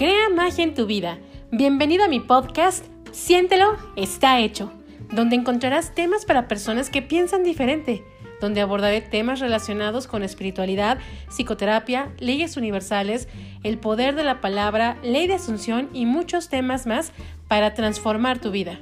Crea magia en tu vida. Bienvenido a mi podcast Siéntelo, está hecho, donde encontrarás temas para personas que piensan diferente, donde abordaré temas relacionados con espiritualidad, psicoterapia, leyes universales, el poder de la palabra, ley de asunción y muchos temas más para transformar tu vida.